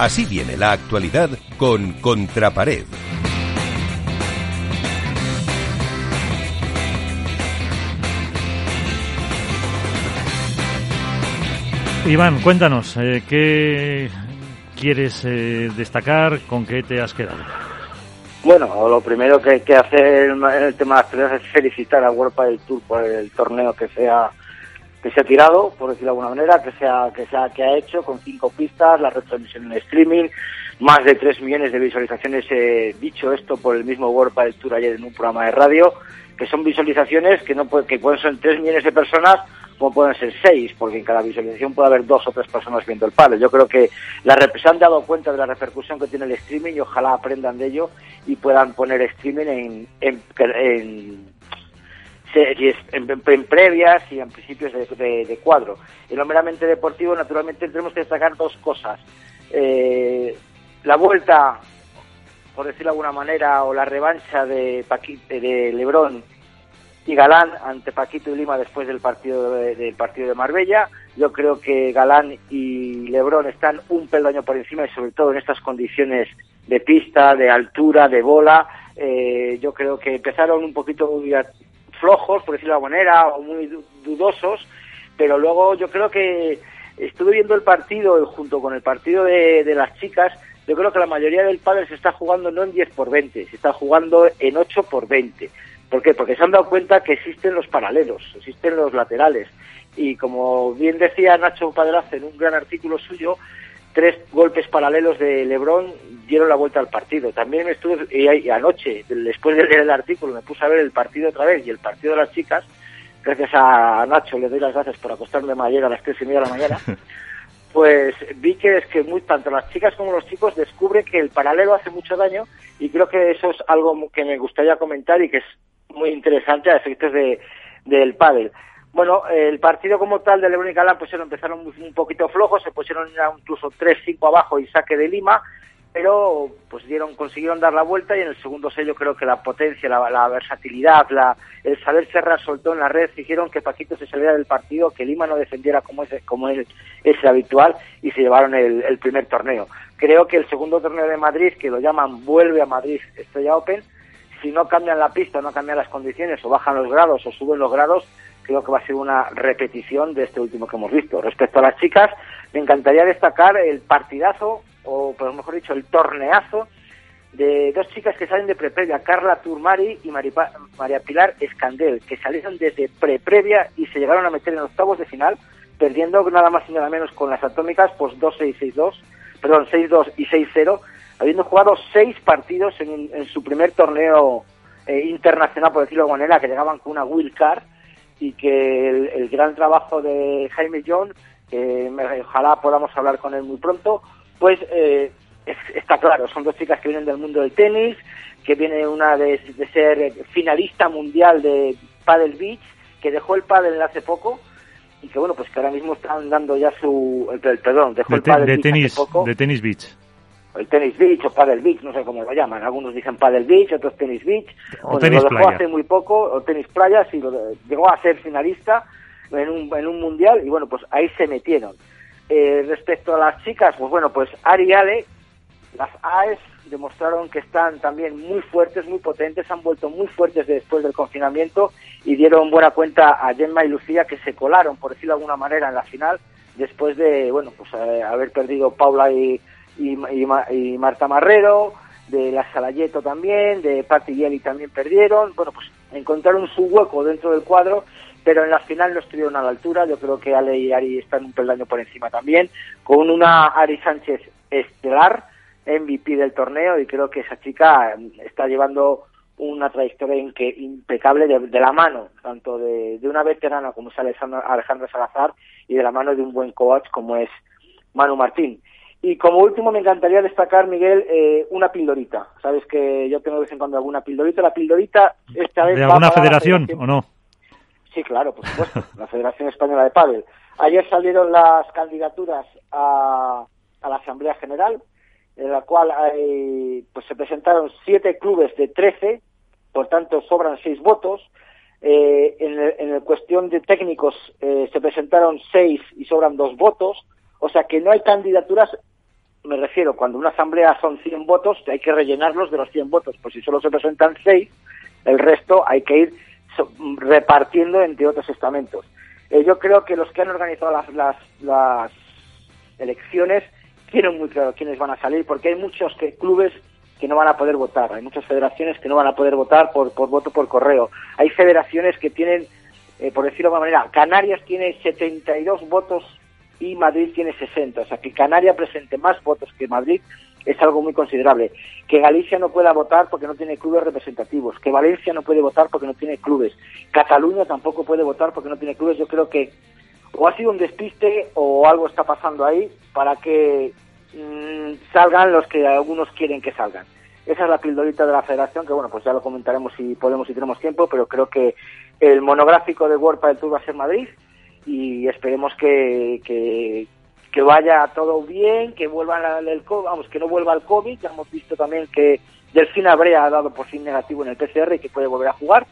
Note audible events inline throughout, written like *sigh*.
Así viene la actualidad con Contrapared. Iván, cuéntanos, eh, ¿qué quieres eh, destacar? ¿Con qué te has quedado? Bueno, lo primero que hay que hacer en el tema de las peleas es felicitar a World del Tour por el torneo que sea que se ha tirado, por decirlo de alguna manera, que sea que sea que ha hecho con cinco pistas, la retransmisión en streaming, más de tres millones de visualizaciones. Eh, dicho esto por el mismo World del Tour ayer en un programa de radio, que son visualizaciones que no que pueden ser tres millones de personas como pueden ser seis, porque en cada visualización puede haber dos o tres personas viendo el palo. Yo creo que la, se han dado cuenta de la repercusión que tiene el streaming y ojalá aprendan de ello y puedan poner streaming en, en, en en, previas y en principios de, cuadro. En lo meramente deportivo, naturalmente, tenemos que destacar dos cosas. Eh, la vuelta, por decirlo de alguna manera, o la revancha de, de Lebrón y Galán ante Paquito y Lima después del partido de, del partido de Marbella. Yo creo que Galán y Lebrón están un peldaño por encima y sobre todo en estas condiciones de pista, de altura, de bola. Eh, yo creo que empezaron un poquito flojos, por decirlo de alguna manera, o muy dudosos, pero luego yo creo que estuve viendo el partido junto con el partido de, de las chicas. Yo creo que la mayoría del pádel se está jugando no en 10 por 20, se está jugando en 8 por 20 ¿Por qué? Porque se han dado cuenta que existen los paralelos, existen los laterales. Y como bien decía Nacho Padraz en un gran artículo suyo, tres golpes paralelos de Lebrón dieron la vuelta al partido. También estuve, y anoche, después de leer el artículo, me puse a ver el partido otra vez y el partido de las chicas. Gracias a Nacho, le doy las gracias por acostarme ayer a las tres y media de la mañana. *laughs* Pues vi que es que muy tanto las chicas como los chicos descubren que el paralelo hace mucho daño y creo que eso es algo que me gustaría comentar y que es muy interesante a efectos de, del pádel. Bueno, el partido como tal de Lebron y Galán pues empezaron un poquito flojos, se pusieron incluso 3-5 abajo y saque de Lima, pero pues dieron, consiguieron dar la vuelta y en el segundo sello creo que la potencia, la, versatilidad, la, el saber cerrar soltó en la red hicieron que Paquito se saliera del partido, que Lima no defendiera como es, como es, habitual y se llevaron el, el primer torneo. Creo que el segundo torneo de Madrid, que lo llaman Vuelve a Madrid Estrella Open, si no cambian la pista, no cambian las condiciones, o bajan los grados o suben los grados, creo que va a ser una repetición de este último que hemos visto. Respecto a las chicas, me encantaría destacar el partidazo, o por mejor dicho, el torneazo de dos chicas que salen de preprevia, Carla Turmari y María Pilar Escandel, que salieron desde preprevia y se llegaron a meter en octavos de final, perdiendo nada más y nada menos con las atómicas, pues 2-6-6-2, perdón, 6-2 y 6-0, habiendo jugado seis partidos en, su primer torneo eh, internacional, por decirlo de alguna manera, que llegaban con una wild card y que el, gran trabajo de Jaime John, que ojalá podamos hablar con él muy pronto, pues eh, está claro, son dos chicas que vienen del mundo del tenis, que viene una de, ser finalista mundial de Paddle Beach, que dejó el paddle hace poco y que bueno, pues que ahora mismo están dando ya su, perdón, dejó el paddle de tenis, de tenis beach el tenis beach o paddle beach, no sé cómo lo llaman. Algunos dicen paddle beach, otros tenis beach. O tenis lo dejó hace muy poco, o tenis playa, sí, lo llegó a ser finalista en un, en un mundial y bueno, pues ahí se metieron. Eh, respecto a las chicas, pues bueno, pues Ari y Ale, las AES demostraron que están también muy fuertes, muy potentes, han vuelto muy fuertes después del confinamiento y dieron buena cuenta a Gemma y Lucía que se colaron, por decirlo de alguna manera, en la final después de, bueno, pues eh, haber perdido Paula y y, Marta Marrero, de la Salayeto también, de Patti y Eli también perdieron. Bueno, pues encontraron su hueco dentro del cuadro, pero en la final no estuvieron a la altura. Yo creo que Ale y Ari están un peldaño por encima también, con una Ari Sánchez estelar, MVP del torneo, y creo que esa chica está llevando una trayectoria impecable de, la mano, tanto de, una veterana como es Alejandra Salazar y de la mano de un buen coach como es Manu Martín. Y como último me encantaría destacar, Miguel, eh, una pildorita. Sabes que yo tengo de vez en cuando alguna pildorita. La pildorita esta vez... ¿De alguna federación o no? Sí, claro, por supuesto. la Federación Española de Pádel. Ayer salieron las candidaturas a, a la Asamblea General, en la cual hay, pues se presentaron siete clubes de trece, por tanto sobran seis votos. Eh, en, en cuestión de técnicos eh, se presentaron seis y sobran dos votos. O sea que no hay candidaturas me refiero, cuando una asamblea son 100 votos, hay que rellenarlos de los 100 votos. Pues si solo se presentan 6, el resto hay que ir repartiendo entre otros estamentos. Eh, yo creo que los que han organizado las, las, elecciones tienen muy claro quiénes van a salir, porque hay muchos que, clubes que no van a poder votar, hay muchas federaciones que no van a poder votar por, por voto por correo, hay federaciones que tienen, eh, por decirlo de alguna manera, Canarias tiene 72 votos y Madrid tiene 60, o sea que Canarias presente más votos que Madrid es algo muy considerable. Que Galicia no pueda votar porque no tiene clubes representativos, que Valencia no puede votar porque no tiene clubes, Cataluña tampoco puede votar porque no tiene clubes. Yo creo que o ha sido un despiste o algo está pasando ahí para que mm, salgan los que algunos quieren que salgan. Esa es la pildorita de la federación, que bueno, pues ya lo comentaremos si podemos y tenemos tiempo, pero creo que el monográfico de World del Tour va a ser Madrid y esperemos que, que, que vaya todo bien, que vuelva el, vamos, que no vuelva el COVID. Ya hemos visto también que Delfín Abrea ha dado por fin negativo en el PCR y que puede volver a jugar.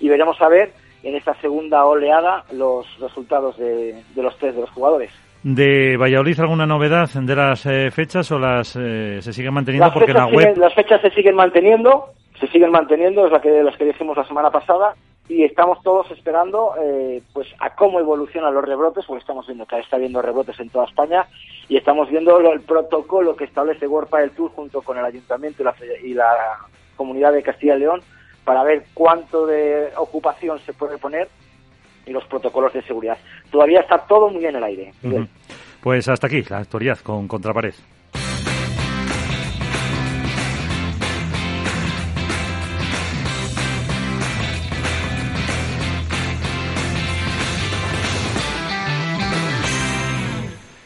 Y veremos a ver en esta segunda oleada los resultados de, los tres de los jugadores. ¿De Valladolid alguna novedad de las eh, fechas o las eh, se siguen manteniendo? porque la web... las fechas se siguen manteniendo, se siguen manteniendo, es la que, las que dijimos la semana pasada, y estamos todos esperando eh, pues a cómo evolucionan los rebrotes, porque estamos viendo que está habiendo rebrotes en toda España y estamos viendo el protocolo que establece World del Tour junto con el Ayuntamiento y la, y la Comunidad de Castilla y León para ver cuánto de ocupación se puede poner y los protocolos de seguridad. Todavía está todo muy en el aire. Pues hasta aquí la actualidad con Contrapared.